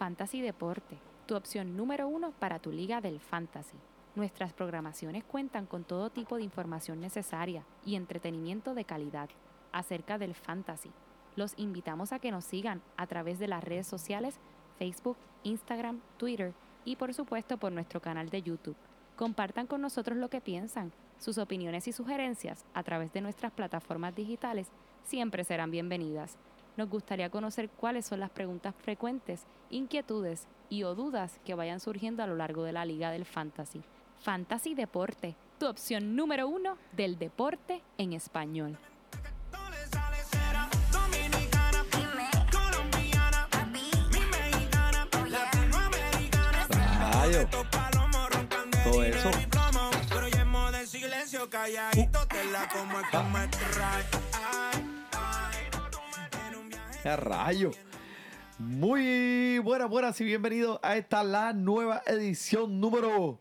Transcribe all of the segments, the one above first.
Fantasy Deporte, tu opción número uno para tu liga del fantasy. Nuestras programaciones cuentan con todo tipo de información necesaria y entretenimiento de calidad acerca del fantasy. Los invitamos a que nos sigan a través de las redes sociales Facebook, Instagram, Twitter y por supuesto por nuestro canal de YouTube. Compartan con nosotros lo que piensan. Sus opiniones y sugerencias a través de nuestras plataformas digitales siempre serán bienvenidas. Nos gustaría conocer cuáles son las preguntas frecuentes, inquietudes y o dudas que vayan surgiendo a lo largo de la Liga del Fantasy. Fantasy Deporte, tu opción número uno del deporte en español. Rayo. Todo eso. ¡Qué rayo! Muy buenas, buenas y bienvenidos a esta la nueva edición número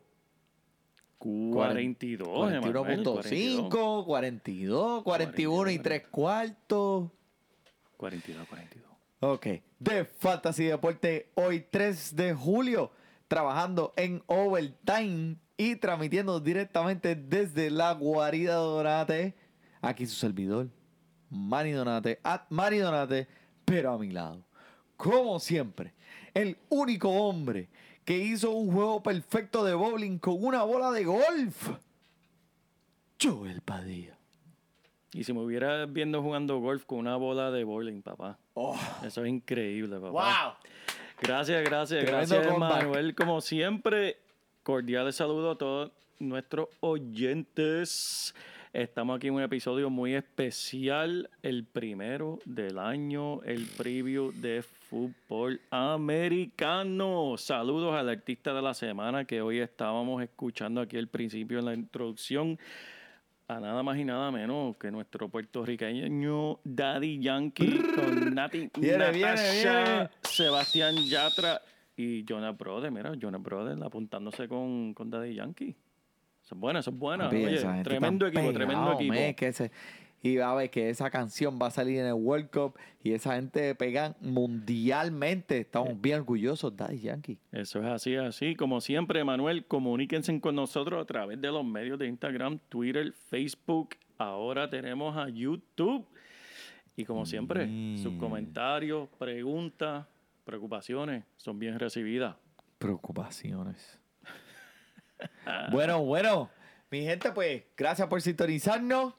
42, Emanuel, 41.5, 42, 41 y 3 cuartos. 42, 42. Ok, de Fantasy Deporte, hoy 3 de julio, trabajando en Overtime y transmitiendo directamente desde la guarida Donate. Aquí su servidor, Manny Donate, at Manny Donate, pero a mi lado, como siempre, el único hombre que hizo un juego perfecto de bowling con una bola de golf. Joel Padilla. Y si me hubiera viendo jugando golf con una bola de bowling, papá. Oh, Eso es increíble, papá. wow. Gracias, gracias, Tremendo gracias, comeback. Manuel. Como siempre, cordiales saludos a todos nuestros oyentes. Estamos aquí en un episodio muy especial, el primero del año, el preview de fútbol americano. Saludos al artista de la semana que hoy estábamos escuchando aquí al principio en la introducción. A nada más y nada menos que nuestro puertorriqueño Daddy Yankee con Nati Viene, Natasha, viene. Sebastián Yatra y Jonas Brothers. Mira, Jonas Brothers apuntándose con, con Daddy Yankee. Eso es bueno, eso es. Papi, Oye, gente tremendo equipo, tremendo equipo. me, que ese- y va a ver que esa canción va a salir en el World Cup y esa gente pegan mundialmente. Estamos bien orgullosos, Daddy Yankee. Eso es así, así. Como siempre, Manuel, comuníquense con nosotros a través de los medios de Instagram, Twitter, Facebook. Ahora tenemos a YouTube. Y como siempre, Mm. sus comentarios, preguntas, preocupaciones son bien recibidas. Preocupaciones. bueno, bueno. Mi gente, pues, gracias por sintonizarnos.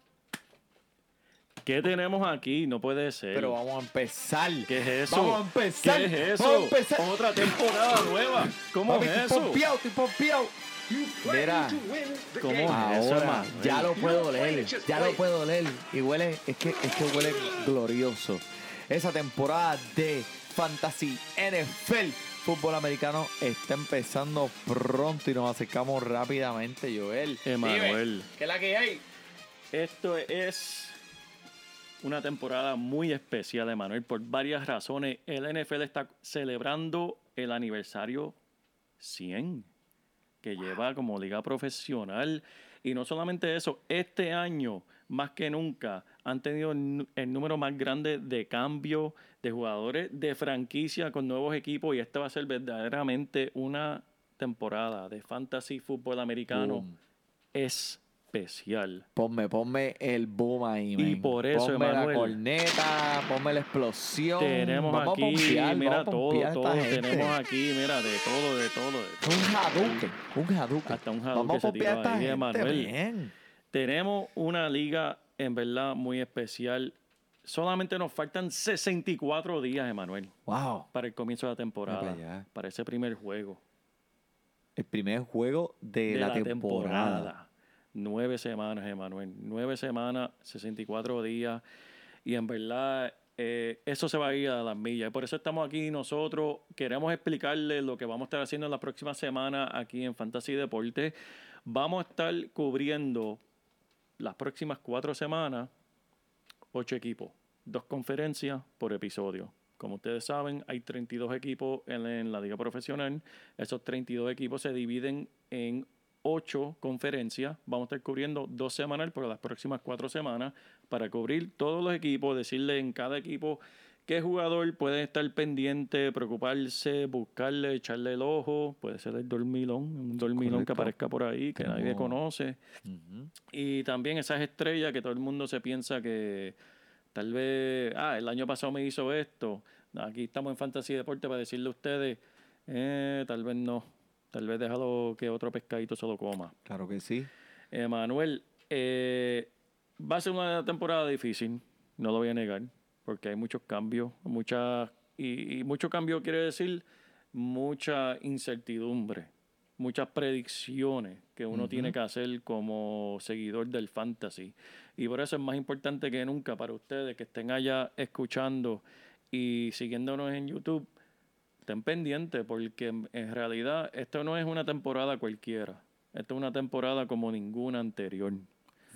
¿Qué tenemos aquí? No puede ser. Pero vamos a empezar. ¿Qué es eso? Vamos a empezar. ¿Qué es eso? Vamos a empezar. Otra temporada nueva. ¿Cómo Papi, es estoy eso? pompeado, estoy pompeado. Mira, ¿Cómo es eso, ahora Manuel? ya lo puedo leer, ya lo puedo leer y huele, es que, es que huele glorioso. Esa temporada de Fantasy NFL fútbol americano está empezando pronto y nos acercamos rápidamente, Joel. Emanuel. ¿Qué es la que hay? Esto es una temporada muy especial, Emanuel, por varias razones. El NFL está celebrando el aniversario 100 que lleva como liga profesional. Y no solamente eso, este año, más que nunca, han tenido el número más grande de cambio de jugadores de franquicia con nuevos equipos. Y esta va a ser verdaderamente una temporada de fantasy fútbol americano Boom. especial. Ponme, ponme el boom ahí, Y men. por eso, ponme la corneta, ponme la explosión. Tenemos Vamos a aquí, pompear, mira, vamos todo, a todo. Tenemos aquí, mira, de todo, de todo. de todo. Un Hadouken, un Hadouken. Hasta un Vamos Hadouken a se pompear a tiró esta ahí, gente, Emanuel. men. Tenemos una liga en verdad muy especial. Solamente nos faltan 64 días, Emanuel, Wow. para el comienzo de la temporada. Para ese primer juego El primer juego de, de la, la, temporada. temporada. Nueve semanas, Emanuel. Nueve semanas, 64 días. Y en verdad, eh, eso se va a ir a las millas. Y por eso estamos aquí nosotros. Queremos explicarles lo que vamos a estar haciendo en la próxima semana aquí en Fantasy Deporte. Vamos a estar cubriendo las próximas cuatro semanas ocho equipos, dos conferencias por episodio. Como ustedes saben, hay 32 equipos en, la liga profesional. Esos 32 equipos se dividen en ocho conferencias. Vamos a estar cubriendo dos semanal por las próximas cuatro semanas para cubrir todos los equipos, decirle en cada equipo ¿Qué jugador puede estar pendiente, preocuparse, buscarle, echarle el ojo? Puede ser el dormilón, un dormilón que aparezca por ahí, que nadie conoce. Y también esas estrellas que todo el mundo se piensa que tal vez, ah, el año pasado me hizo esto. Aquí estamos en Fantasy Deporte para decirle a ustedes, eh, tal vez no. Tal vez déjalo que otro pescadito se lo coma. Claro que sí. Eh, Manuel, eh, va a ser una temporada difícil, no lo voy a negar, porque hay muchos cambios, muchas y, y mucho cambio quiere decir mucha incertidumbre, muchas predicciones que uno tiene que hacer como seguidor del fantasy. Y por eso es más importante que nunca para ustedes que estén allá escuchando y siguiéndonos en YouTube, estén pendientes porque en, realidad esto no es una temporada cualquiera. Esto es una temporada como ninguna anterior.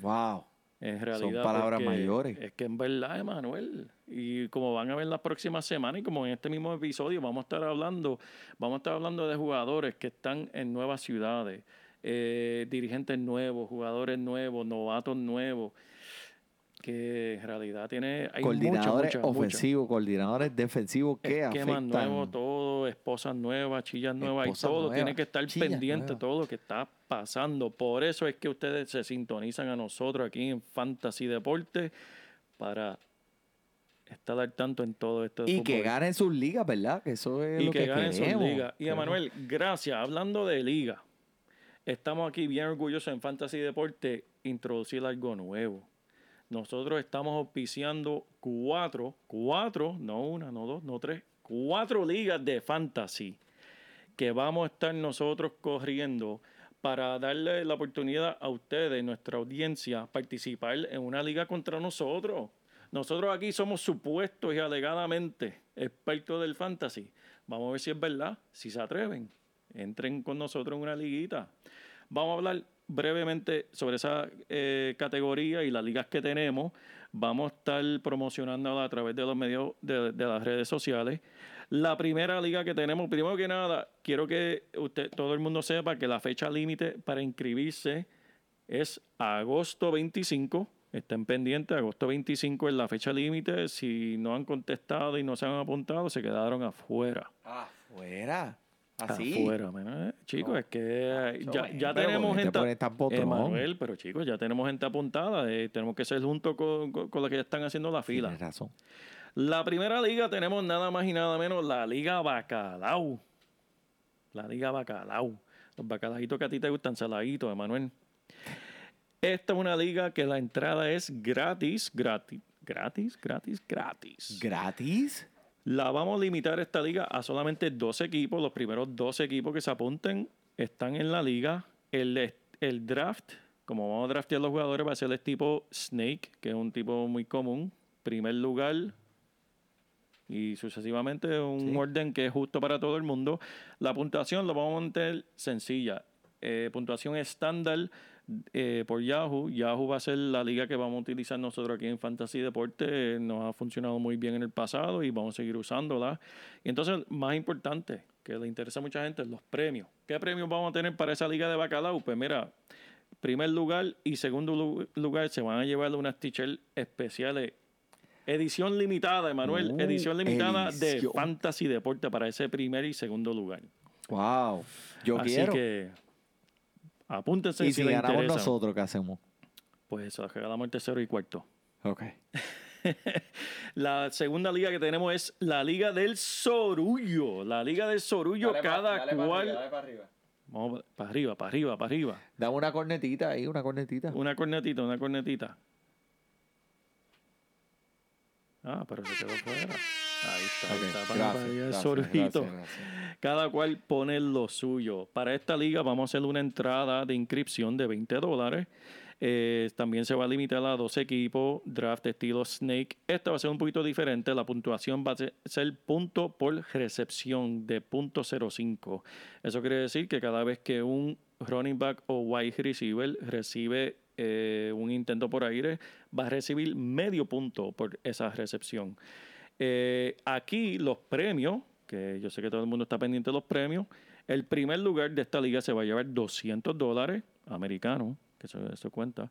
Wow. En realidad. palabras porque mayores. Es que en verdad, Emanuel. Y como van a ver las próximas semanas y como en este mismo episodio vamos a estar hablando, vamos a estar hablando de jugadores que están en nuevas ciudades, eh, dirigentes nuevos, jugadores nuevos, novatos nuevos, que en realidad tiene hay coordinadores ofensivos, coordinadores defensivos que esquemas afectan. nuevos, todo, esposas nuevas, chillas nuevas Esposas y todo. nuevas, Tiene que estar pendiente nuevas. todo lo que está pasando. Por eso es que ustedes se sintonizan a nosotros aquí en Fantasy Deporte para estar al tanto en todo esto. Y que ganen sus ligas, ¿verdad? Que eso es y lo que, que, ganen sus ligas. Y Emanuel, gracias. Hablando de liga, estamos aquí bien orgullosos en Fantasy Deporte introducir algo nuevo. Nosotros estamos auspiciando cuatro, cuatro, no una, no dos, no tres, cuatro ligas de fantasy que vamos a estar nosotros corriendo para darle la oportunidad a ustedes, nuestra audiencia, participar en una liga contra nosotros. Nosotros aquí somos supuestos y alegadamente expertos del fantasy. Vamos a ver si es verdad, si se atreven. Entren con nosotros en una liguita. Vamos a hablar brevemente sobre esa eh, categoría y las ligas que tenemos. Vamos a estar promocionándola a través de los medios de, de las redes sociales. La primera liga que tenemos, primero que nada, quiero que usted, todo el mundo sepa que la fecha límite para inscribirse es agosto 25. Estén pendientes, agosto 25 es la fecha límite. Si no han contestado y no se han apuntado, se quedaron afuera. Afuera. Así. Afuera, mira, eh, chicos, No. es que eh, Chacho, ya, tenemos ¿por qué te gente. potrón? Emanuel, pero chicos, ya tenemos gente apuntada. eh, tenemos que ser juntos con, con, con los que ya están haciendo la fila. Tienes razón. La primera liga tenemos nada más y nada menos la Liga Bacalao. La Liga Bacalao. Los bacalaitos que a ti te gustan, saladitos, Emanuel. Esta es una liga que la entrada es gratis, gratis, gratis, gratis, gratis. ¿Gratis? La vamos a limitar esta liga a solamente dos equipos. Los primeros dos equipos que se apunten están en la liga. El, el draft, como vamos a draftear los jugadores, va a ser el tipo Snake, que es un tipo muy común. Primer lugar y sucesivamente un Sí. orden que es justo para todo el mundo. La puntuación lo vamos a mantener sencilla. Eh, puntuación estándar eh, por Yahoo. Yahoo va a ser la liga que vamos a utilizar nosotros aquí en Fantasy Deporte. Eh, nos ha funcionado muy bien en el pasado y vamos a seguir usándola. Y entonces, más importante, que le interesa a mucha gente, los premios. ¿Qué premios vamos a tener para esa liga de bacalao? Pues mira, primer lugar y segundo lu- lugar se van a llevar unas t-shirts especiales. Edición limitada, Emanuel. Uh, edición limitada edición. de Fantasy Deporte para ese primer y segundo lugar. Wow. Yo Así quiero. que apúntense y si si les ganamos interesa. nosotros, ¿qué hacemos? Pues se la regalamos el tercero y cuarto. Ok. La segunda liga que tenemos es la Liga del Sorullo. La Liga del Sorullo, cada cual. Vamos para arriba, para arriba, para arriba. Dame una cornetita ahí, una cornetita. Una cornetita, una cornetita. Ah, pero se quedó fuera. Ahí está, ahí está. Para, gracias, para gracias, sorbito. gracias, gracias. Cada cual pone lo suyo. Para esta liga vamos a hacer una entrada de inscripción de 20 dólares. Eh, también se va a limitar a dos equipos, draft estilo Snake. Esta va a ser un poquito diferente. La puntuación va a ser- ser punto por recepción de punto .05. Eso quiere decir que cada vez que un running back o wide receiver recibe eh, un intento por aire, va a recibir medio punto por esa recepción. Eh, aquí los premios, que yo sé que todo el mundo está pendiente de los premios, el primer lugar de esta liga se va a llevar 200 dólares americanos, que eso, eso cuenta.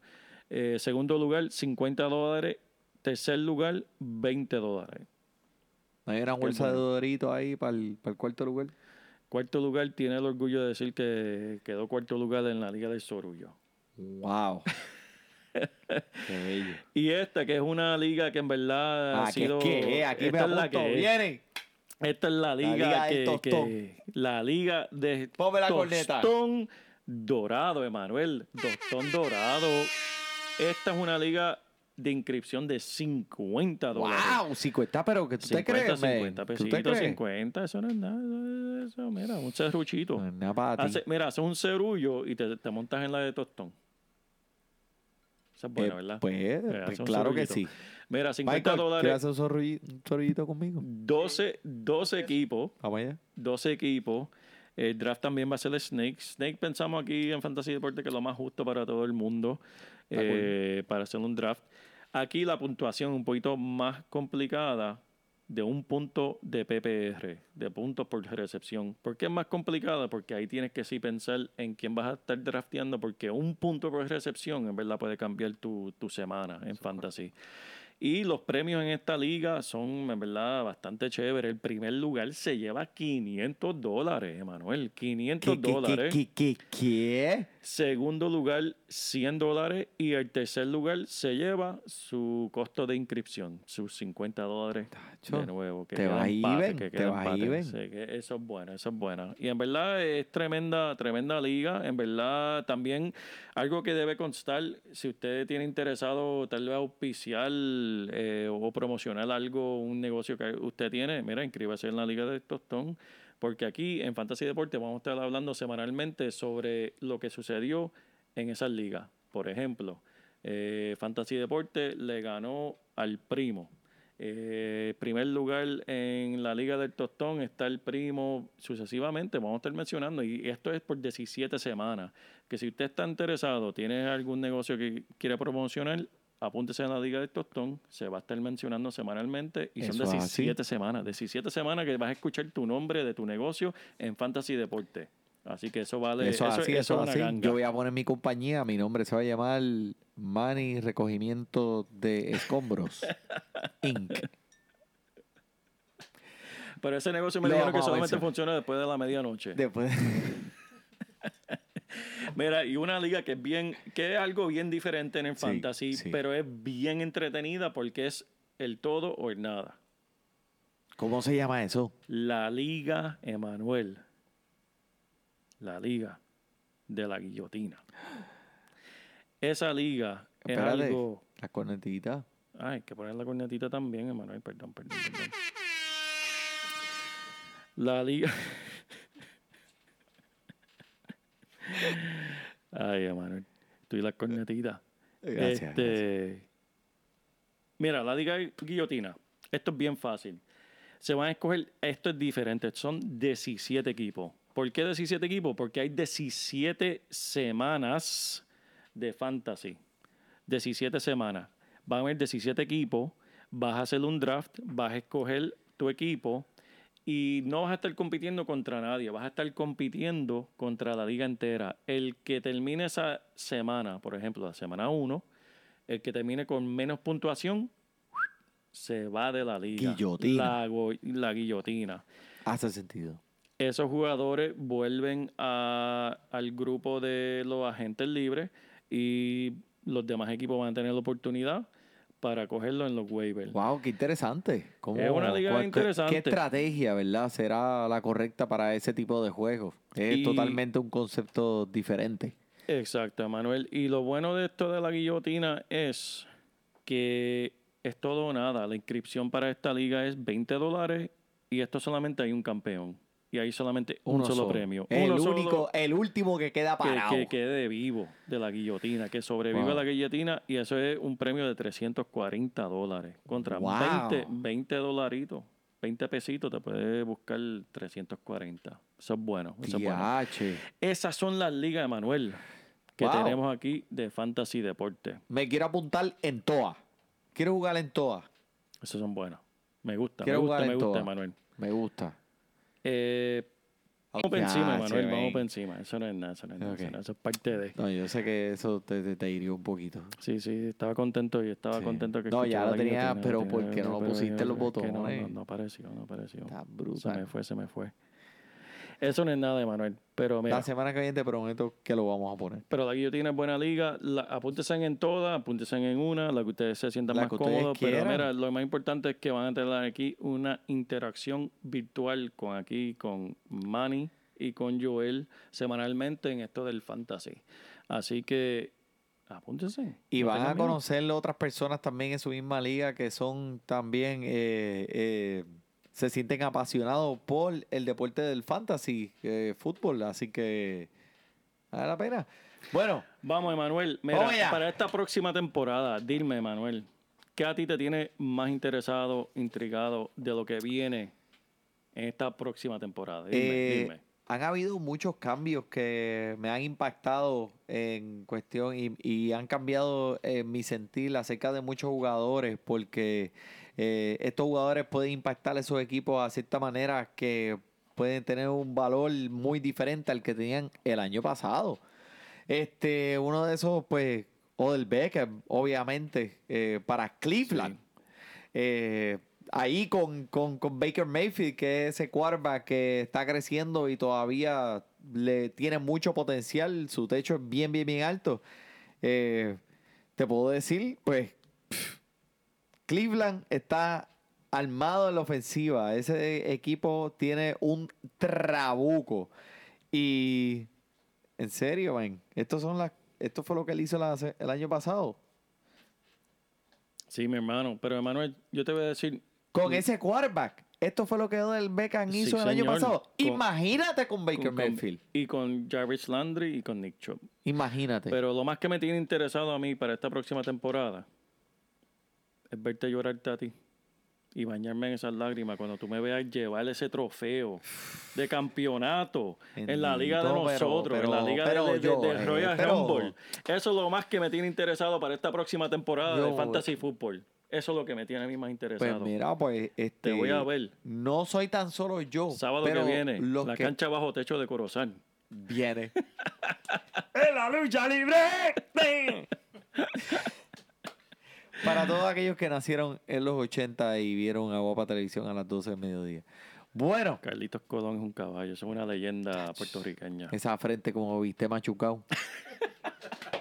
Eh, segundo lugar, 50 dólares. Tercer lugar, 20 dólares. ¿No hay una bolsa de Dorito ahí para el, para el cuarto lugar? Cuarto lugar tiene el orgullo de decir que quedó cuarto lugar en la Liga del Sorullo. ¡Wow! Qué bello. Y esta, que es una liga que en verdad ha Ah, que sido. es que, aquí me esta es la que es. Viene. Esta es la liga, liga del que, La liga de Ponme la corneta. tostón dorado, Emanuel. Tostón dorado. Esta es una liga de inscripción de 50 dólares. ¡Wow! 50, pero que tú te 50, crees, men? 50 ¿Tú te pesitos, crees? 50, eso no es nada, eso, eso, mira, un serruchito. No es nada para ti. Hace- mira, haces un cerullo y te, te montas en la de tostón. Esa es buena, Eh, ¿verdad? Pues, Eh, pues claro que sí. Mira, 50 Michael, dólares, ¿quieres hacer un zorrillo- un conmigo? 12, 12 equipos, Vamos allá. 12 equipos. El draft también va a ser el Snake. Snake pensamos aquí en Fantasy Deporte que es lo más justo para todo el mundo eh, para hacer un draft. Aquí la puntuación un poquito más complicada de un punto de PPR, de puntos por recepción. ¿Por qué es más complicada? Porque ahí tienes que sí pensar en quién vas a estar drafteando, porque un punto por recepción en verdad puede cambiar tu, tu semana en Fantasy. Y los premios en esta liga son, en verdad, bastante chéveres. El primer lugar se lleva 500 dólares, Emanuel. 500 ¿Qué, qué, dólares. qué, qué, qué, qué? Segundo lugar, 100 dólares. Y el tercer lugar se lleva su costo de inscripción, sus 50 dólares Tacho, de nuevo. Que te vas que te vas. Sí, que eso es bueno, eso es bueno. Y en verdad es tremenda, tremenda liga. En verdad también algo que debe constar, si usted tiene interesado tal vez auspiciar eh, o promocionar algo, un negocio que usted tiene, mira, inscríbase en la Liga de Tostón. Porque aquí en Fantasy Deporte vamos a estar hablando semanalmente sobre lo que sucedió en esas ligas. Por ejemplo, eh, Fantasy Deporte le ganó al primo. Eh, primer lugar en la Liga del Tostón está el primo sucesivamente, vamos a estar mencionando, y esto es por 17 semanas. Que si usted está interesado, tiene algún negocio que quiere promocionar, apúntese en la Liga del Tostón, se va a estar mencionando semanalmente y son Eso es así. 17 semanas. 17 semanas que vas a escuchar tu nombre de tu negocio en Fantasy Deporte. Así que eso vale. Eso es así, eso es es una así. ganga. Yo voy a poner mi compañía, mi nombre se va a llamar Money Recogimiento de Escombros Inc. Pero ese negocio me Lo dijeron que solamente funciona después de la medianoche. Después, Mira, y una liga que es bien, que es algo bien diferente en el Sí, fantasy, sí. pero es bien entretenida porque es el todo o el nada. ¿Cómo se llama eso? La Liga Emanuel. La Liga de la Guillotina. Esa liga es Espérate, algo. la cornetita. Ay, hay que poner la cornetita también, Emanuel. Perdón, perdón, perdón. La liga. Ay, Emanuel. Tú y la cornetita. Gracias, Este, Mira, la liga guillotina. Esto es bien fácil. Se van a escoger, esto es diferente, son 17 equipos. ¿Por qué 17 equipos? Porque hay 17 semanas de fantasy. 17 semanas. Van a haber 17 equipos, vas a hacer un draft, vas a escoger tu equipo y no vas a estar compitiendo contra nadie, vas a estar compitiendo contra la liga entera. El que termine esa semana, por ejemplo, la semana 1, el que termine con menos puntuación, se va de la liga. Guillotina. La, guillotina. Hace sentido. Esos jugadores vuelven a- al grupo de los agentes libres y los demás equipos van a tener la oportunidad para cogerlo en los waivers. Wow, qué interesante. ¿Cómo- Es una liga cuál- qué- interesante. ¿Qué estrategia, verdad, será la correcta para ese tipo de juegos? Es Y- totalmente un concepto diferente. Exacto, Manuel. Y lo bueno de esto de la guillotina es que es todo o nada. La inscripción para esta liga es 20 dólares y esto solamente hay un campeón. Y hay solamente un Uno solo, premio. El Uno solo único, el último que queda que, parado. que quede vivo de la guillotina, que sobreviva Wow. la guillotina y eso es un premio de 340 dólares contra Wow. 20, 20 dolaritos. 20 pesitos te puede buscar 340. Eso es bueno. Eso es bueno. Esas son las ligas, Manuel, que Wow. tenemos aquí de Fantasy Deporte. Me quiero apuntar en TOA. Quiero jugar en TOA. Esos son buenos. Me gusta, me Quiero gusta, jugar me en gusta, todas. Manuel. Me gusta. Eh, Vamos por encima, Ya, Manuel, vamos por encima. Eso no es nada, eso no es nada. Eso, no- eso es parte de. No, yo sé que eso te, te, te hirió un poquito. Sí, sí, estaba contento y estaba Sí. contento que No, ya lo tenía, guillotina, pero tenía- ¿por qué no lo pusiste los es que No, no, botones? no apareció, no apareció. Está Se me brutal. fue, se me fue. Eso no es nada, Manuel. Pero mira, La semana que viene te prometo que lo vamos a poner. pero la guillotina es buena liga. La, apúntense en todas, apúntense en una, la que ustedes se sientan La más que ustedes cómodos. Pero quieran. mira, lo más importante es que van a tener aquí una interacción virtual con aquí, con Manny y con Joel semanalmente en esto del fantasy. Así que apúntense. Y no van tengan a miedo. conocer otras personas también en su misma liga que son también, eh, eh, se sienten apasionados por el deporte del fantasy, eh, fútbol. Así que vale la pena. Bueno, Vamos, Emanuel. Mira, Vamos para esta próxima temporada, dime, Emanuel, ¿qué a ti te tiene más interesado, intrigado de lo que viene en esta próxima temporada? Dime, Eh, dime. han habido muchos cambios que me han impactado en cuestión y, y han cambiado eh, mi sentir acerca de muchos jugadores porque eh, estos jugadores pueden impactar a esos equipos a cierta manera que pueden tener un valor muy diferente al que tenían el año pasado. Este, uno de esos, pues, Odell Beckham, obviamente, eh, para Cleveland. Eh, ahí con, con, con Baker Mayfield, que es ese quarterback que está creciendo y todavía le tiene mucho potencial, su techo es bien, bien, bien alto. Eh, te puedo decir, pues, Cleveland está armado en la ofensiva. Ese equipo tiene un trabuco. Y, en serio, man, estos son las, esto fue lo que él hizo la- el año pasado. Sí, mi hermano. Pero, Emanuel, yo te voy a decir, Con ese quarterback. Esto fue lo que Odell Beckham Sí, hizo el año pasado. Con- Imagínate con Baker con- con- Mayfield. y con Jarvis Landry y con Nick Chubb. Imagínate. Pero lo más que me tiene interesado a mí para esta próxima temporada es verte llorarte a ti y bañarme en esas lágrimas cuando tú me veas llevar ese trofeo de campeonato en la liga de pero- nosotros, en la liga de- pero de, de- de llore, Royal pero- Rumble. Eso es lo más que me tiene interesado para esta próxima temporada de Yo- Fantasy Football. Eso es lo que me tiene a mí más pues interesado. mira, pues este, Te voy a ver. No soy tan solo yo. Sábado pero que viene, la que cancha bajo techo de Corozal. viene. ¡En la lucha libre! Para todos aquellos que nacieron en los 80 y vieron a Guapa Televisión a las 12 del mediodía. Bueno, Carlitos Colón es un caballo, es una leyenda puertorriqueña. esa frente como viste machucado.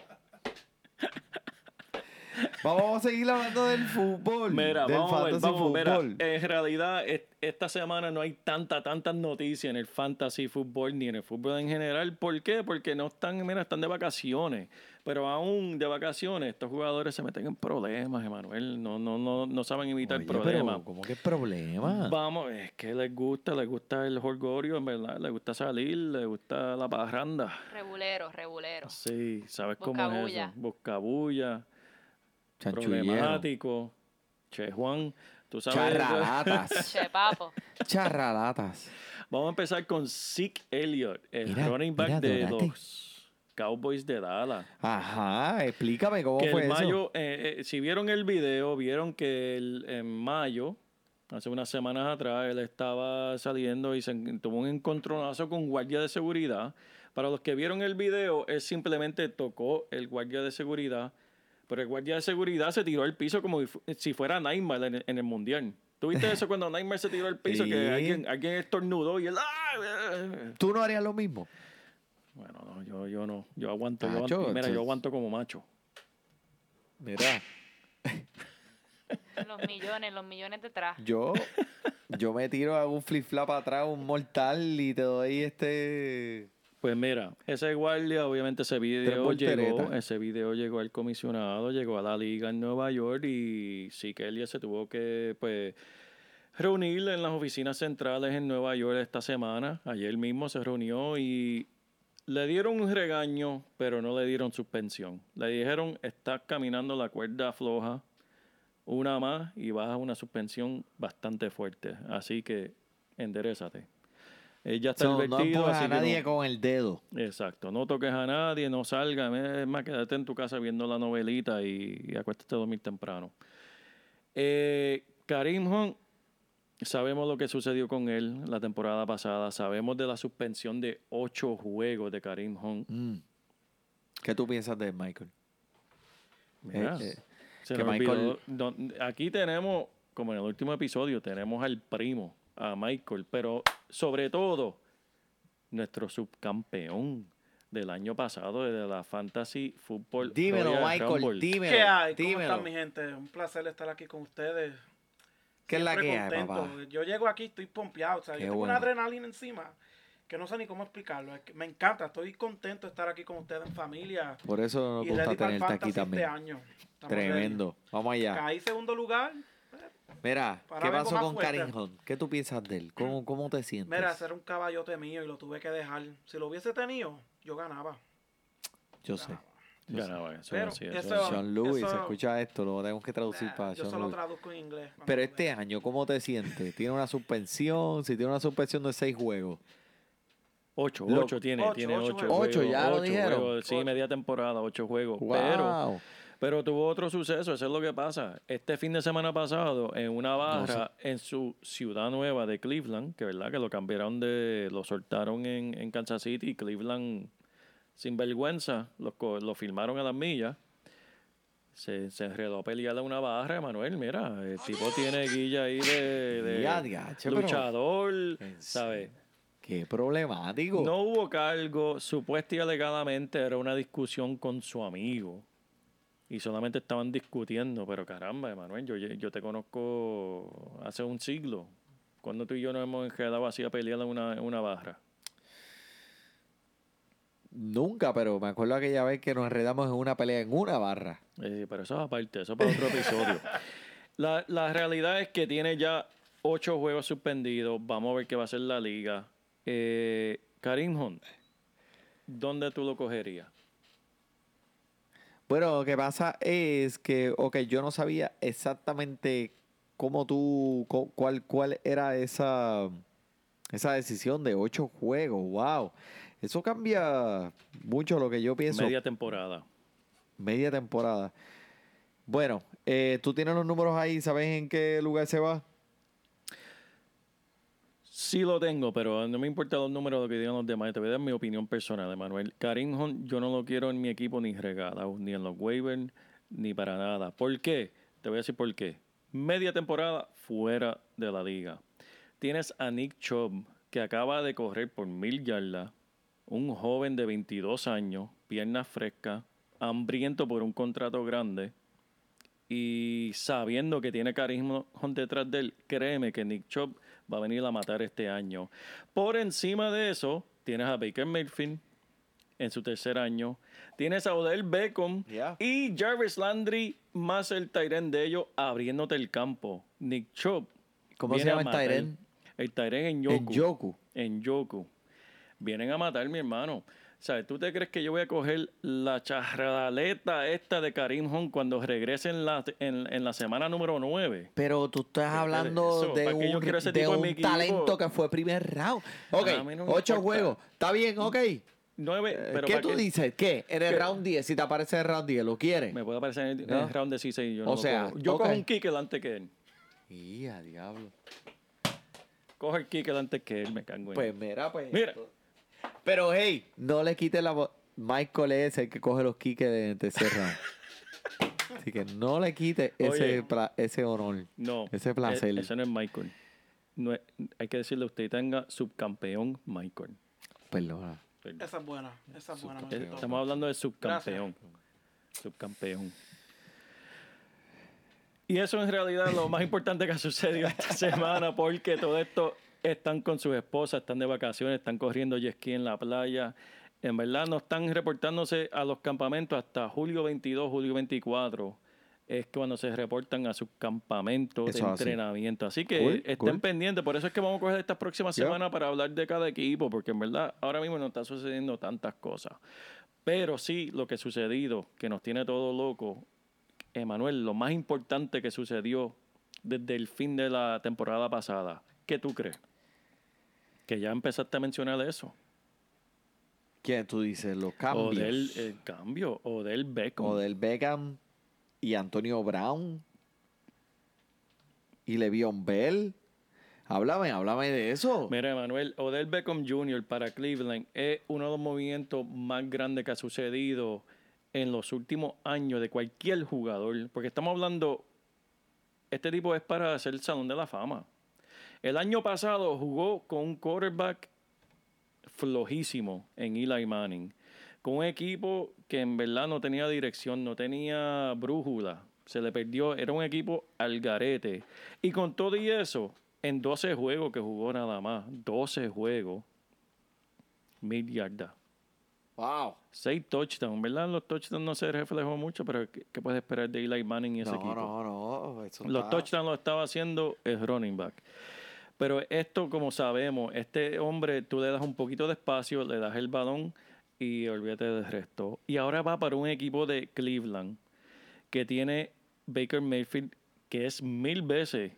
Vamos a seguir hablando del fútbol. Mira, del vamos a ver, vamos, mira, en realidad es- esta semana no hay tanta, tantas noticias en el fantasy fútbol ni en el fútbol en general. ¿Por qué? Porque no están, mira, están de vacaciones. Pero aún de vacaciones, estos jugadores se meten en problemas, Emanuel. No, no, no, no saben evitar Oye, problemas. pero, ¿Cómo que problema? Vamos, es que les gusta, les gusta el holgorio, en verdad, les gusta salir, les gusta la parranda. Rebulero, rebulero. Sí, ¿sabes cómo es Buscabulla. eso? Buscabulla. Problemático. Che Juan, tú sabes. Charralatas. Che, papo. Charralatas. Vamos a empezar con Zeke Elliott, el Mira, running back mira, de Donate. los Cowboys de Dallas. Ajá, explícame cómo Que fue el eso. mayo, eh, eh, si vieron el video, vieron que el- en mayo, hace unas semanas atrás, él estaba saliendo y se tuvo un encontronazo con guardia de seguridad. Para los que vieron el video, él simplemente tocó el guardia de seguridad, pero el guardia de seguridad se tiró al piso como si fuera Neymar en el, en el mundial. ¿Tú viste eso cuando Neymar se tiró al piso? Sí. Que alguien, alguien estornudó y él... ¡ah! ¿Tú no harías lo mismo? Bueno, no, yo, yo no. Yo aguanto. yo Macho, aguanto- mira, entonces- yo aguanto como macho. Mira, Los millones, los millones detrás. yo, yo me tiro a un flip flap atrás, un mortal y te doy este. Pues mira, ese guardia, obviamente ese video llegó, ese video llegó al comisionado, llegó a la liga en Nueva York y sí que Elia se tuvo que pues reunir en las oficinas centrales en Nueva York esta semana. Ayer mismo se reunió y le dieron un regaño, pero no le dieron suspensión. Le dijeron, estás caminando la cuerda floja, una más y vas a una suspensión bastante fuerte. Así que enderezate. Ya está So, no advertido, empujas así a que nadie no- con el dedo. Exacto, no toques a nadie, no salgas, es más, quédate en tu casa viendo la novelita y, y acuéstate a dormir temprano. Eh, Karim Hunt Sabemos lo que sucedió con él la temporada pasada. Sabemos de la suspensión de ocho juegos de Karim Hunt. Mm. ¿Qué tú piensas de Michael? Mira, Eh, eh, se que nos Michael- olvidó. No, aquí tenemos, como en el último episodio, tenemos al primo, a Michael, pero sobre todo, nuestro subcampeón del año pasado de la Fantasy Football dímelo, Royal Michael, Rumble. dímelo. ¿Qué hay? ¿Cómo dímelo. están mi gente? Un placer estar aquí con ustedes. ¿Qué es la que hay, contento. papá? Yo llego aquí, estoy pompeado. O sea, Qué yo tengo bueno. una adrenalina encima que no sé ni cómo explicarlo. Es que me encanta, estoy contento de estar aquí con ustedes en familia. Por eso nos y gusta tenerte aquí fantasy también. este año. Tremendo. Vamos allá. Caí segundo lugar. Mira, Ahora ¿qué pasó con fuerte. Karim Hunt? ¿Qué tú piensas de él? ¿Cómo, cómo te sientes? Mira, ese era un caballote mío y lo tuve que dejar. Si lo hubiese tenido, yo ganaba. Yo sé. Ganaba. Yo sé. Ganaba, eso Pero sí, eso eso- sí. Sean Lewis, eso- escucha esto, lo tenemos que traducir Nah, para yo Sean solo Lewis. traduzco en inglés. Pero este año, ¿cómo te sientes? ¿Tiene una suspensión? Si tiene una suspensión de seis juegos. Ocho, Lo- ocho tiene, Ocho, tiene ocho ocho, juegos. juegos. Ocho, ya lo dijeron. juegos, sí, Ocho. media temporada, ocho juegos. ¡Wow! pero tuvo otro suceso, eso es lo que pasa. Este fin de semana pasado, en una barra en su ciudad nueva de Cleveland, que verdad que lo cambiaron de, lo soltaron en, en Kansas City, y Cleveland, sin vergüenza, lo, filmaron a las millas. Se, se enredó a pelear a una barra, Manuel, mira, el tipo tiene guilla ahí de, de Ya, diache, pero- luchador, ¿sabes? ¡Qué problemático! No hubo cargo, supuesta y alegadamente era una discusión con su amigo. Y solamente estaban discutiendo, pero caramba, Emanuel, yo, yo te conozco hace un siglo. Cuando tú y yo nos hemos enredado así a pelear en una, barra. Nunca, pero me acuerdo aquella vez que nos enredamos en una pelea en una barra. Eh, pero eso es aparte, eso es para otro episodio. La, la realidad es que tiene ya ocho juegos suspendidos. Vamos a ver qué va a hacer la liga. Eh, Karim Hunt, ¿dónde tú lo cogerías? Bueno, lo que pasa es que, ok, yo no sabía exactamente cómo tú, cu- cuál, cuál era esa, esa decisión de ocho juegos. Wow. Eso cambia mucho lo que yo pienso. Media temporada. Media temporada. Bueno, eh, tú tienes los números ahí, ¿sabes en qué lugar se va? Sí lo tengo, pero no me importa los números de lo que digan los demás. Te voy a dar mi opinión personal, Emanuel. Karim Hunt, yo no lo quiero en mi equipo ni regalado, ni en los waivers, ni para nada. ¿Por qué? Te voy a decir por qué. Media temporada fuera de la liga. Tienes a Nick Chubb, que acaba de correr por mil yardas. Un joven de 22 años, piernas frescas, hambriento por un contrato grande. Y sabiendo que tiene carisma detrás de él, créeme que Nick Chubb va a venir a matar este año. Por encima de eso, tienes a Baker Mayfield en su tercer año. Tienes a Odell Beckham y Jarvis Landry más el Tyren de ellos abriéndote el campo. Nick Chubb. ¿Cómo se llama el. Tyren? El Tyren en En Yoku. Yoku. En Yoku. Vienen a matar, mi hermano. ¿Sabes? ¿Tú te crees que yo voy a coger la charraleta esta de Karim Hunt cuando regrese en la, en, en la semana número 9? Pero tú estás hablando eso, de ¿para qué yo un, de en un talento que fue primer round. Ok, no ocho importa. juegos. Está bien, ok. 9, Eh, pero ¿Qué ¿para tú dices? ¿Qué? En el ¿Qué? round 10, si te aparece en el round 10, ¿lo quieres? Me puede aparecer en el, en ¿No? el round 16 y yo O no sea, cojo. Yo ok. cojo un kicker antes que él. Y a diablo. Cojo el kicker antes que él, me cago en Pues mira, pues. Mira. Pero hey, no le quites la voz. Michael es el que coge los kicks de tercer round. Así que no le quites ese, pla- ese honor. No. Ese placer. e- Ese no es Michael. No es- hay que decirle a usted tenga subcampeón Michael. Perdona. Perdón. Esa es buena, esa es buena. me Eh, gustó. Estamos hablando de subcampeón. Subcampeón. Y eso en realidad es lo más importante que ha sucedido esta semana porque todo esto están con sus esposas, están de vacaciones, están corriendo jet ski en la playa. En verdad no están reportándose a los campamentos hasta julio 22, julio 24. Es cuando se reportan a sus campamentos Eso de así. entrenamiento. Así que Cool, estén cool. pendientes. Por eso es que vamos a coger estas próximas Yeah. semanas para hablar de cada equipo, porque en verdad ahora mismo no está sucediendo tantas cosas. Pero sí, lo que ha sucedido, que nos tiene todo loco, Emanuel, lo más importante que sucedió desde el fin de la temporada pasada, ¿qué tú crees? Que ya empezaste a mencionar eso. ¿Quién tú dices? Los O cambios. del el cambio, o del Beckham. O del Beckham y Antonio Brown y Le'Veon Bell. Háblame, háblame de eso. Mira, Manuel, Odell Beckham Jr. para Cleveland es uno de los movimientos más grandes que ha sucedido en los últimos años de cualquier jugador. Porque estamos hablando, este tipo es para hacer el Salón de la Fama. El año pasado jugó con un quarterback flojísimo en Eli Manning. Con un equipo que en verdad no tenía dirección, no tenía brújula. Se le perdió, era un equipo al garete. Y con todo y eso, en 12 juegos que jugó nada más, 12 juegos, mil yardas. Wow. 6 touchdowns, ¿verdad? Los touchdowns no se reflejó mucho, pero ¿qué, puedes esperar de Eli Manning y ese No, equipo? no, no. eso Los touchdowns los estaba haciendo el running back. Pero esto, como sabemos, este hombre, tú le das un poquito de espacio, le das el balón y olvídate del resto. Y ahora va para un equipo de Cleveland que tiene Baker Mayfield, que es mil veces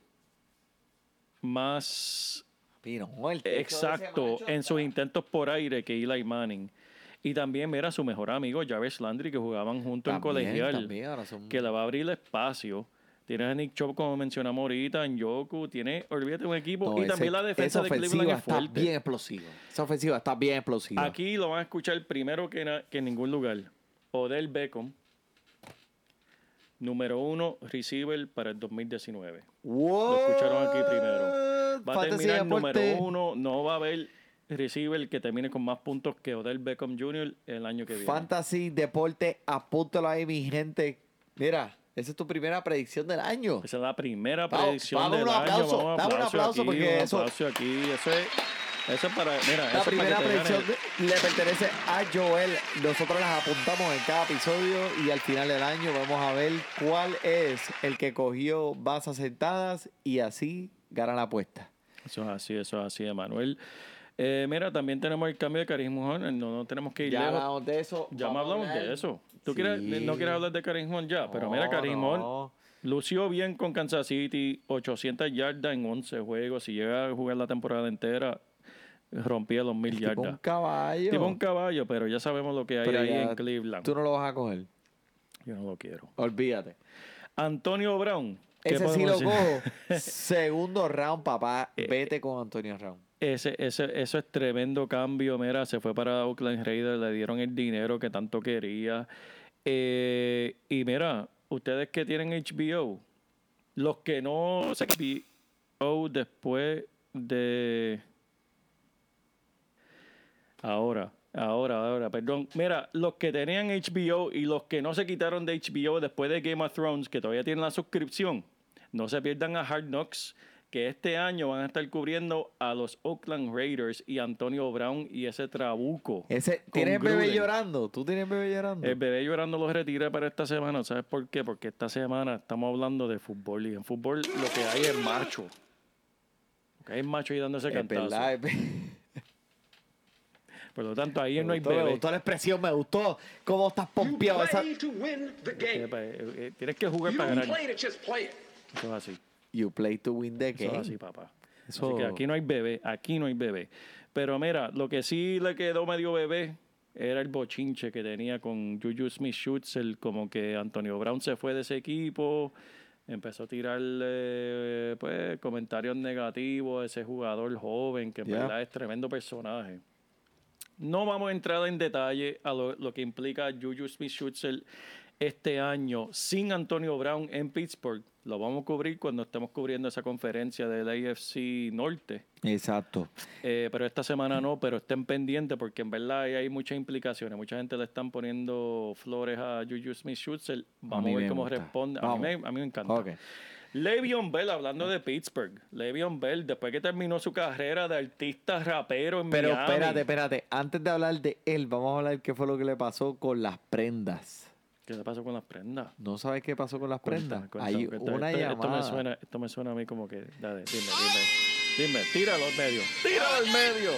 más Pino, el exacto en sus intentos por aire que Eli Manning. Y también era su mejor amigo Jarvis Landry, que jugaban juntos en colegial también, ahora son- que le va a abrir espacio. Tienes a Nick Chubb, como mencionamos ahorita, en Yoku, tiene, olvídate, un equipo. No, y ese- también la defensa de Cleveland es está fuerte. bien explosiva. Esa ofensiva está bien explosiva. Aquí lo van a escuchar primero que, en ningún lugar. Odell Beckham, número uno receiver para el 2019. Lo escucharon aquí primero. Va a terminar número uno. No va a haber receiver que termine con más puntos que Odell Beckham Jr. el año que viene. Fantasy Deporte, apúntalo ahí, mi gente. Mira, esa es tu primera predicción del año. Esa es la primera predicción vamos, del un año. aplauso, Vamos, dame un aplauso aquí, porque un eso- aplauso aquí. Eso es, eso es para, mira, La eso primera para predicción le pertenece a Joel. Nosotros las apuntamos en cada episodio y al final del año vamos a ver cuál es el que cogió bases sentadas y así gana la apuesta. Eso es así, eso es así, Emanuel. Eh, mira, también tenemos el cambio de Hunt. No, no tenemos que ir Ya lejos. hablamos de eso. Ya hablamos de eso. ¿Tú Sí. quieres, no quieres hablar de Karim Hunt ya? Pero mira, Karim Hunt no. lució bien con Kansas City, 800 yardas en 11 juegos. Si llega a jugar la temporada entera, rompía los mil Tipo un yardas. caballo. Tipo un caballo, pero ya sabemos lo que hay Pero ahí en Cleveland. Tú no lo vas a coger. Yo no lo quiero. Olvídate. Antonio Brown. ¿qué Ese sí lo cojo. Segundo round, papá. Eh, Vete con Antonio Round. Ese, ese, eso es tremendo cambio. Mira, se fue para Oakland Raiders, le dieron el dinero que tanto quería. Eh, y mira, ustedes que tienen HBO, los que no se HBO después de. Ahora, ahora, ahora, perdón. Mira, los que tenían HBO y los que no se quitaron de HBO después de Game of Thrones, que todavía tienen la suscripción, no se pierdan a Hard Knocks, que este año van a estar cubriendo a los Oakland Raiders y Antonio Brown y ese trabuco. Ese, ¿Tienes bebé llorando? ¿Tú tienes bebé llorando? El bebé llorando los retiré para esta semana. ¿Sabes por qué? Porque esta semana estamos hablando de fútbol y en fútbol lo que hay es macho. Lo que hay es macho ahí dándose es cantazo. verdad. es Por lo tanto, ahí Me no hay gustó, me bebé. gustó la expresión, me gustó cómo estás pompeado. Esa... Epa, eh, eh, Tienes que jugar You para ganar. it. Eso es así. You play to win the Eso game. es así, papá. Eso- Así que aquí no hay bebé, aquí no hay bebé. Pero mira, lo que sí le quedó medio bebé era el bochinche que tenía con Juju Smith-Schuster, como que Antonio Brown se fue de ese equipo, empezó a tirarle pues, comentarios negativos a ese jugador joven, que en verdad es tremendo personaje. No vamos a entrar en detalle a lo, lo que implica Juju Smith-Schuster este año sin Antonio Brown en Pittsburgh. Lo vamos a cubrir cuando estemos cubriendo esa conferencia del AFC Norte. Exacto. Eh, pero esta semana no, pero estén pendientes porque en verdad hay muchas implicaciones. Mucha gente le están poniendo flores a Juju Smith-Schuster. Vamos mí a, ver cómo gusta. responde. A mí, Vamos. me, a mí me encanta. Ok. Le'Veon Bell, hablando de Pittsburgh. Le'Veon Bell, después que terminó su carrera de artista rapero en Pero Miami. espérate, espérate. Antes de hablar de él, vamos a hablar qué fue lo que le pasó con las prendas. ¿Qué le pasó con las prendas? ¿No sabes qué pasó con las prendas? Hay una esto, llamada. Esto me, suena, esto me suena a mí como que. Dale, dime, dime. Dime, tíralo al medio. ¡Tíralo al medio!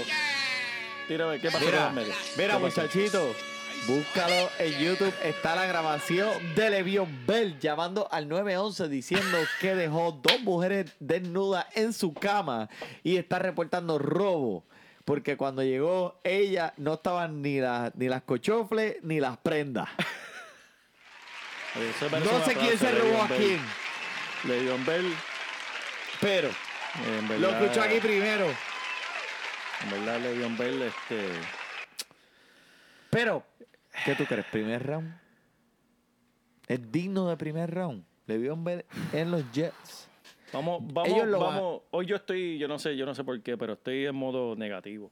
Tírame, ¿qué pasó con Mira, las medias? mira muchachito, búscalo en YouTube. Está la grabación de Levion Bell llamando al 911 diciendo que dejó dos mujeres desnudas en su cama y está reportando robo. Porque cuando llegó ella no estaban ni las ni las cochofles ni las prendas. Eso No sé quién se robó Le'Veon a Bell. quién, Le'Veon Bell. pero En Lo escucho aquí primero. En verdad, Le'Veon Bell, este... Pero, ¿qué tú crees? ¿Primer round? ¿Es digno de primer round? Le vio ver en los Jets. Vamos, vamos, Ellos lo vamos. Hoy yo estoy, yo no sé, yo no sé por qué, pero estoy en modo negativo.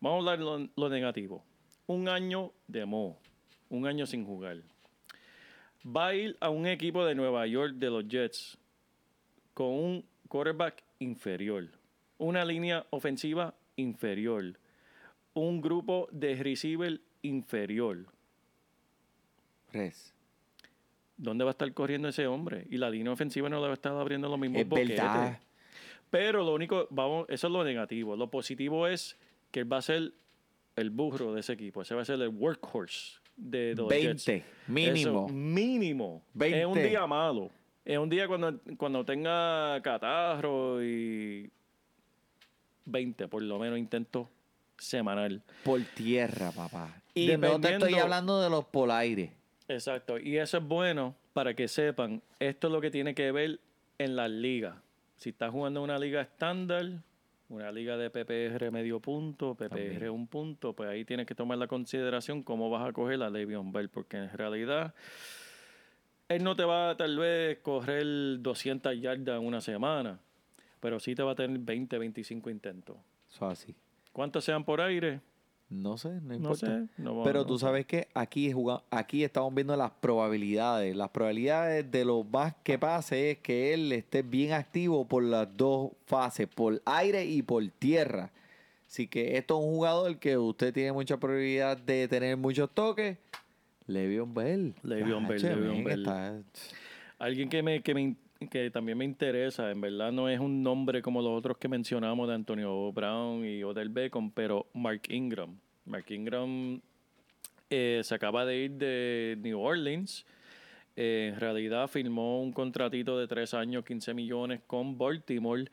Vamos a hablar lo, lo negativo. Un año de Mo, un año sin jugar. Va a ir a un equipo de Nueva York de los Jets con un quarterback inferior, una línea ofensiva inferior, un grupo de receiver inferior. Res. ¿Dónde va a estar corriendo ese hombre? Y la línea ofensiva no debe estar abriendo los mismos Es boquetes. verdad. Pero lo único, vamos, eso es lo negativo. Lo positivo es que él va a ser el burro de ese equipo. Ese va a ser el workhorse de, de los 20, Jets. mínimo. Eso, mínimo. 20. Es un día malo. Es un día cuando, cuando tenga catarro y 20 por lo menos intento semanal. Por tierra, papá. Y no te estoy hablando de los polaires. Exacto. Y eso es bueno para que sepan, esto es lo que tiene que ver en las ligas. Si estás jugando una liga estándar, una liga de PPR medio punto, PPR También. un punto, pues ahí tienes que tomar la consideración cómo vas a coger a Le'Veon Bell, porque en realidad él no te va a tal vez correr 200 yardas en una semana, pero sí te va a tener 20, 25 intentos. Eso así. ¿Cuántos sean por aire? No sé, no No importa. sé. no- Pero no tú sabes que aquí, aquí estamos viendo las probabilidades. Las probabilidades de lo más que pase es que él esté bien activo por las dos fases, por aire y por tierra. Así que esto es un jugador que usted tiene mucha probabilidad de tener muchos toques. Le'Veon Bell. Le'Veon Bell, Le'Veon Bell. está- Alguien que me, que me que también me interesa, en verdad no es un nombre como los otros que mencionamos de Antonio Brown y Odell Beckham, pero Mark Ingram. Mark Ingram eh, se acaba de ir de New Orleans. Eh, en realidad firmó un contratito de tres años, 15 millones con Baltimore.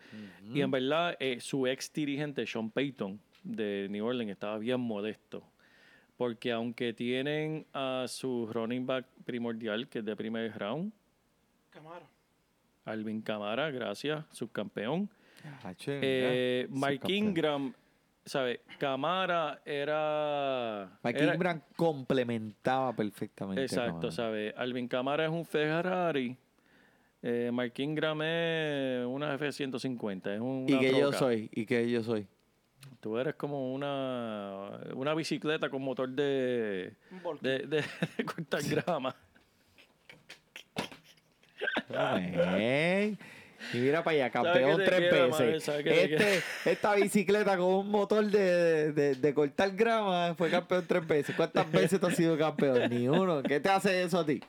Y en verdad eh, su ex dirigente, Sean Payton, de New Orleans, estaba bien modesto. Porque aunque tienen a su running back primordial, que es de primer round, Camaro. Alvin Camara, gracias, subcampeón. Tacho, Eh, Mike subcampeón. Ingram, ¿sabes? Camara era. Mike era- Ingram complementaba perfectamente. Exacto. ¿sabes? Alvin Camara es un Ferrari. Eh, Mike Ingram es una F-150. Es una ¿Y que yo soy? ¿Y que yo soy? Tú eres como una, una bicicleta con motor de, de, de, de cortar grama. Y mira para allá, campeón tres quiero, veces. Este, esta bicicleta con un motor de, de, de cortar grama fue campeón tres veces. ¿Cuántas veces tú has sido campeón? Ni uno. ¿Qué te hace eso a ti?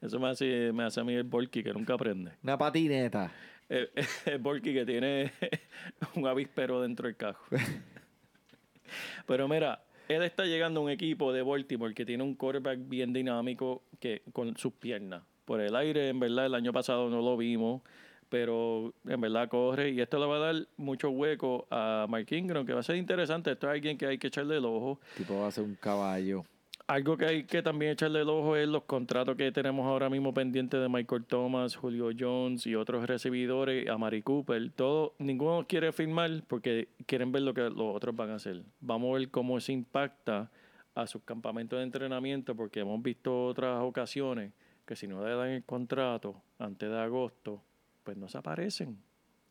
Eso me hace, me hace a mí el Volky, que nunca aprende. Una patineta. Eh, el Volky que tiene un avispero dentro del cajo. Pero mira, él está llegando a un equipo de Baltimore que tiene un quarterback bien dinámico que con sus piernas. Por el aire, en verdad, el año pasado no lo vimos, pero en verdad corre y esto le va a dar mucho hueco a Mark Ingram, que va a ser interesante. Esto es alguien que hay que echarle el ojo. Tipo va a ser un caballo. Algo que hay que también echarle el ojo es los contratos que tenemos ahora mismo pendientes de Michael Thomas, Julio Jones y otros recibidores, a Mari Cooper. Todo, ninguno quiere firmar porque quieren ver lo que los otros van a hacer. Vamos a ver cómo eso impacta a sus campamentos de entrenamiento porque hemos visto otras ocasiones que si no le dan el contrato antes de agosto, pues no se aparecen,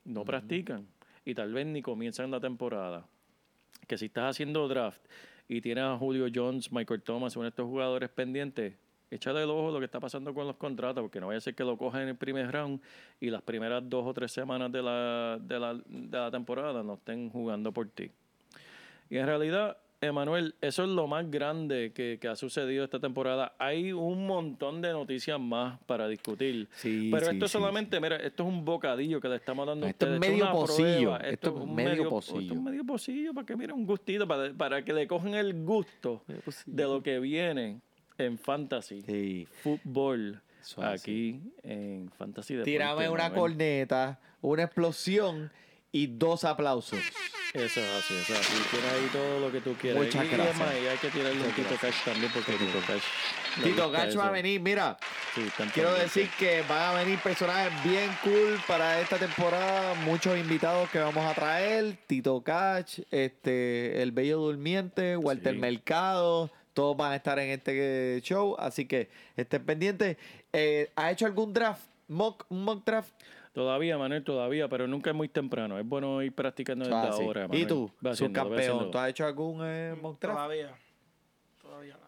no practican y tal vez ni comienzan la temporada que si estás haciendo draft y tienes a Julio Jones, Michael Thomas, uno de estos jugadores pendientes, échale el ojo lo que está pasando con los contratos, porque no vaya a ser que lo cojan en el primer round y las primeras dos o tres semanas de la, de la temporada no estén jugando por ti. Y en realidad, Emanuel, eso es lo más grande que, que ha sucedido esta temporada. Hay un montón de noticias más para discutir. Sí, Pero sí, esto sí, solamente, mira, esto es un bocadillo que le estamos dando a Esto es ustedes. medio pocillo, esto es un medio Esto pocillo. es medio pocillo para que miren un gustito, para, para que le cojan el gusto de lo que viene en fantasy fútbol Eso es aquí en fantasy Deporte, Tírame una corneta, una explosión y dos aplausos. Eso es así, eso es así. Tienes ahí todo lo que tú quieras. Muchas y, gracias. además, y hay que tirarle un Tito. Cash también porque Tito Cash. Tito Gach va a venir, mira. Sí, Quiero decir que van a venir personajes bien cool para esta temporada. Muchos invitados que vamos a traer. Tito Cach, este, El Bello Durmiente, Walter Sí. Mercado. Todos van a estar en este show. Así que estén pendientes. Eh, ¿Ha hecho algún draft? Mock, un mock draft. Todavía, Manuel, todavía, pero nunca es muy temprano. Es bueno ir practicando desde Ah, sí. ahora. ¿Y Manuel. tú, haciéndolo, ve subcampeón? ¿Tú has hecho algún eh, mock draft? Todavía. Todavía no.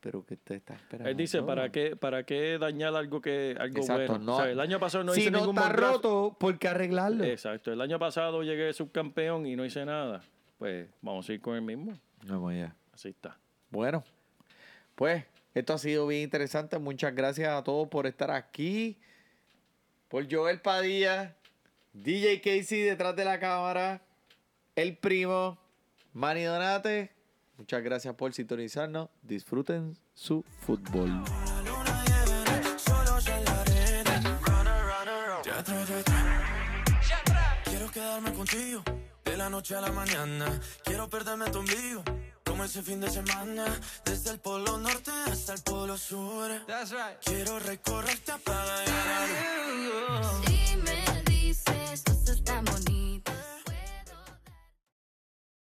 Pero que te está esperando. Él dice, ¿para qué, ¿para qué dañar algo que algo Exacto, bueno? no- O sea, el año pasado no si hice no ningún está mock draft. roto, ¿por qué arreglarlo? Exacto. El año pasado llegué subcampeón y no hice nada. Pues vamos a ir con el mismo. Vamos allá. Así está. Bueno, pues esto ha sido bien interesante. Muchas gracias a todos por estar aquí. Por Joel Padilla, DJ Casey detrás de la cámara, el primo, Manny Donate. Muchas gracias por sintonizarnos. Disfruten su fútbol. Quiero quedarme contigo. Como ese fin de semana, desde el polo norte hasta el polo sur. That's right. Quiero recorrerte a pagar. Si me dices, todo está mal